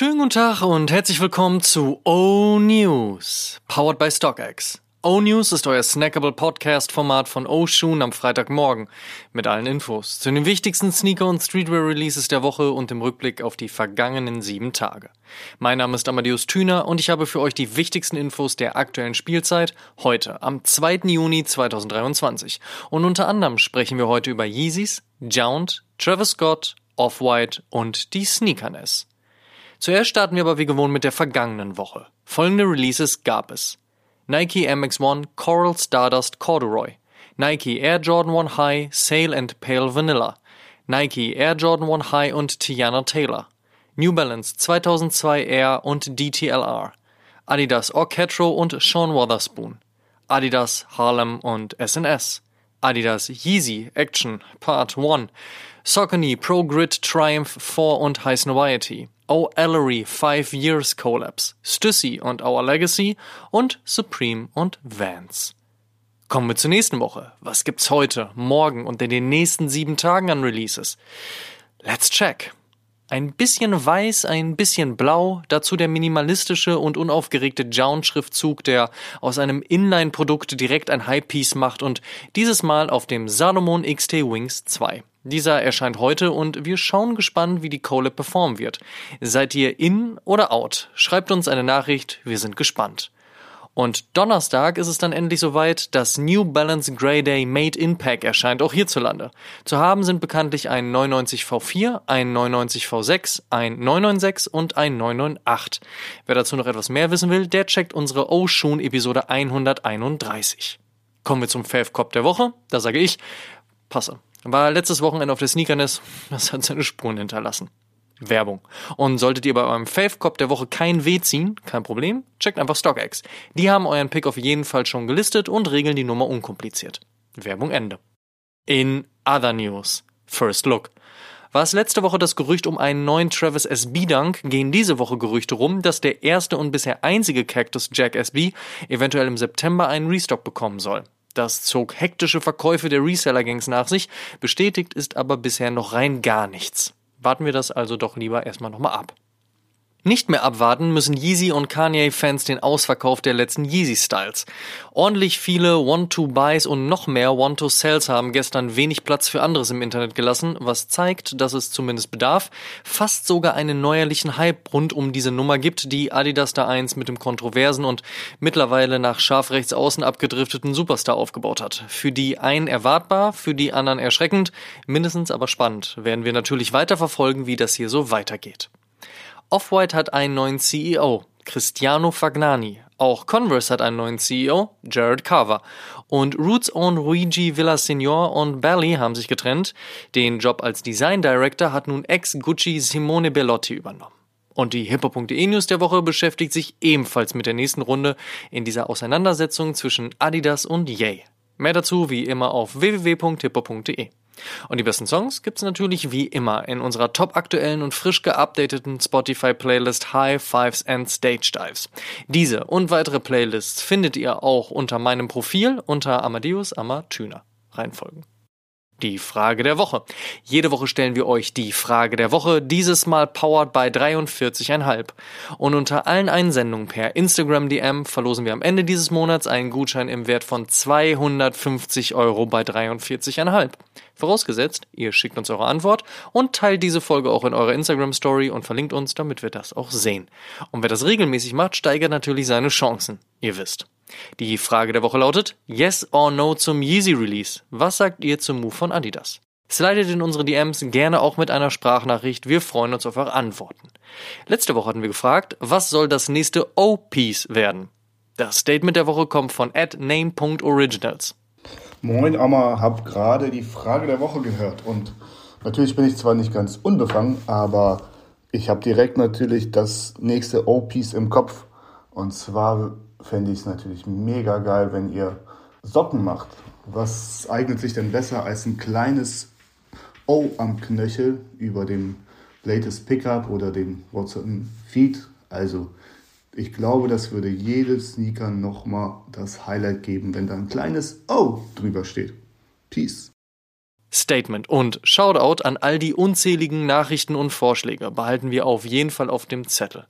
Schönen guten Tag und herzlich willkommen zu O News, powered by StockX. O News ist euer snackable Podcast-Format von O Shoon am Freitagmorgen mit allen Infos zu den wichtigsten Sneaker- und Streetwear-Releases der Woche und dem Rückblick auf die vergangenen sieben Tage. Mein Name ist Amadeus Thüner und ich habe für euch die wichtigsten Infos der aktuellen Spielzeit heute am 2. Juni 2023. Und unter anderem sprechen wir heute über Yeezys, Jount, Travis Scott, Off-White und die Sneakerness. Zuerst starten wir aber wie gewohnt mit der vergangenen Woche. Folgende Releases gab es. Nike MX1 Coral Stardust Corduroy, Nike Air Jordan 1 High Sail and Pale Vanilla, Nike Air Jordan 1 High und Tiana Taylor, New Balance 2002 Air und DTLR, Adidas Orchetro und Sean Wotherspoon, Adidas Harlem und SNS, Adidas Yeezy Action Part 1, Saucony Pro Grid Triumph 4 und High Snobiety, O. Ellery 5 Years Collapse, Stussy und Our Legacy und Supreme und Vans. Kommen wir zur nächsten Woche. Was gibt's heute, morgen und in den nächsten sieben Tagen an Releases? Let's check. Ein bisschen weiß, ein bisschen blau, dazu der minimalistische und unaufgeregte Jown-Schriftzug, der aus einem Inline-Produkt direkt ein High-Piece macht und dieses Mal auf dem Salomon XT Wings 2. Dieser erscheint heute und wir schauen gespannt, wie die Collab performen wird. Seid ihr in oder out? Schreibt uns eine Nachricht, wir sind gespannt. Und Donnerstag ist es dann endlich soweit, das New Balance Grey Day Made in Pack erscheint auch hierzulande. Zu haben sind bekanntlich ein 99 V4, ein 99 V6, ein 996 und ein 998. Wer dazu noch etwas mehr wissen will, der checkt unsere O-Shoon Episode 131. Kommen wir zum Fave Cop der Woche. Da sage ich, passe. War letztes Wochenende auf der Sneakerness, das hat seine Spuren hinterlassen. Werbung. Und solltet ihr bei eurem Fave Cop der Woche kein W ziehen, kein Problem, checkt einfach StockX. Die haben euren Pick auf jeden Fall schon gelistet und regeln die Nummer unkompliziert. Werbung Ende. In other news. First Look. War es letzte Woche das Gerücht um einen neuen Travis SB Dunk, gehen diese Woche Gerüchte rum, dass der erste und bisher einzige Cactus Jack SB eventuell im September einen Restock bekommen soll. Das zog hektische Verkäufe der Reseller-Gangs nach sich, bestätigt ist aber bisher noch rein gar nichts. Warten wir das also doch lieber erstmal nochmal ab. Nicht mehr abwarten müssen Yeezy und Kanye-Fans den Ausverkauf der letzten Yeezy-Styles. Ordentlich viele Want-to-Buys und noch mehr Want-to-Sells haben gestern wenig Platz für anderes im Internet gelassen, was zeigt, dass es zumindest Bedarf, fast sogar einen neuerlichen Hype rund um diese Nummer gibt, die Adidas da 1 mit dem kontroversen und mittlerweile nach scharf rechts außen abgedrifteten Superstar aufgebaut hat. Für die einen erwartbar, für die anderen erschreckend, mindestens aber spannend. Werden wir natürlich weiter verfolgen, wie das hier so weitergeht. Off-White hat einen neuen CEO, Cristiano Fagnani. Auch Converse hat einen neuen CEO, Jared Carver. Und Roots Own Luigi Villaseñor und Belly haben sich getrennt. Den Job als Design Director hat nun Ex-Gucci Simone Bellotti übernommen. Und die Hippo.de News der Woche beschäftigt sich ebenfalls mit der nächsten Runde in dieser Auseinandersetzung zwischen Adidas und Ye. Mehr dazu wie immer auf www.hippo.de. Und die besten Songs gibt's natürlich wie immer in unserer top aktuellen und frisch geupdateten Spotify-Playlist High Fives and Stage Dives. Diese und weitere Playlists findet ihr auch unter meinem Profil unter Amadeus Amatüner. Reinfolgen. Die Frage der Woche. Jede Woche stellen wir euch die Frage der Woche, dieses Mal powered by 43,5. Und unter allen Einsendungen per Instagram DM verlosen wir am Ende dieses Monats einen Gutschein im Wert von 250 Euro bei 43,5. Vorausgesetzt, ihr schickt uns eure Antwort und teilt diese Folge auch in eurer Instagram Story und verlinkt uns, damit wir das auch sehen. Und wer das regelmäßig macht, steigert natürlich seine Chancen. Ihr wisst. Die Frage der Woche lautet, Yes or No zum Yeezy Release? Was sagt ihr zum Move von Adidas? Slidet in unsere DMs gerne auch mit einer Sprachnachricht. Wir freuen uns auf eure Antworten. Letzte Woche hatten wir gefragt, was soll das nächste O-Piece werden? Das Statement der Woche kommt von name.originals. Moin Amma, hab gerade die Frage der Woche gehört und natürlich bin ich zwar nicht ganz unbefangen, aber ich habe direkt natürlich das nächste O-Piece im Kopf und zwar fände ich es natürlich mega geil, wenn ihr Socken macht. Was eignet sich denn besser als ein kleines O am Knöchel über dem Latest Pickup oder dem WhatsApp Feed? Also, ich glaube, das würde jedem Sneaker nochmal das Highlight geben, wenn da ein kleines O drüber steht. Peace. Statement und Shoutout an all die unzähligen Nachrichten und Vorschläge behalten wir auf jeden Fall auf dem Zettel.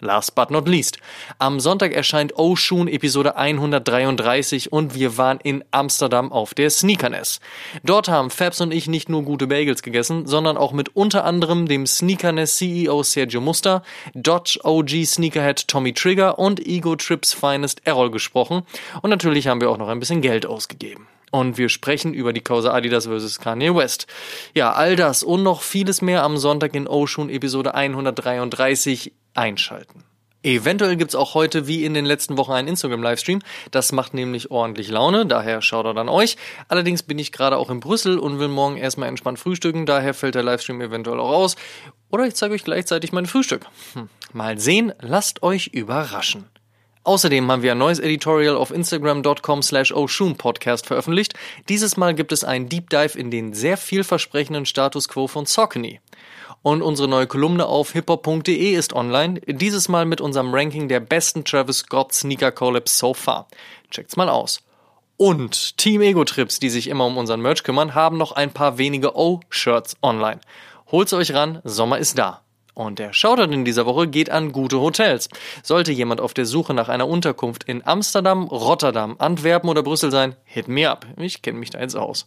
Last but not least. Am Sonntag erscheint Oshun Episode 133 und wir waren in Amsterdam auf der Sneakerness. Dort haben Fabs und ich nicht nur gute Bagels gegessen, sondern auch mit unter anderem dem Sneakerness CEO Sergio Muster, Dodge OG Sneakerhead Tommy Trigger und Ego Trips Finest Errol gesprochen und natürlich haben wir auch noch ein bisschen Geld ausgegeben. Und wir sprechen über die Causa Adidas vs. Kanye West. Ja, all das und noch vieles mehr am Sonntag in Oshun Episode 133 einschalten. Eventuell gibt's auch heute wie in den letzten Wochen einen Instagram-Livestream. Das macht nämlich ordentlich Laune, daher er an euch. Allerdings bin ich gerade auch in Brüssel und will morgen erstmal entspannt frühstücken, daher fällt der Livestream eventuell auch aus. Oder ich zeige euch gleichzeitig mein Frühstück. Hm. Mal sehen, lasst euch überraschen. Außerdem haben wir ein neues Editorial auf Instagram.com slash Podcast veröffentlicht. Dieses Mal gibt es einen Deep Dive in den sehr vielversprechenden Status Quo von Saucony. Und unsere neue Kolumne auf hiphop.de ist online, dieses Mal mit unserem Ranking der besten Travis Scott Sneaker Collabs so far. Checkt's mal aus. Und Team Ego Trips, die sich immer um unseren Merch kümmern, haben noch ein paar wenige O-Shirts online. Holt's euch ran, Sommer ist da. Und der Shoutout in dieser Woche geht an gute Hotels. Sollte jemand auf der Suche nach einer Unterkunft in Amsterdam, Rotterdam, Antwerpen oder Brüssel sein, hit me up. Ich kenne mich da jetzt aus.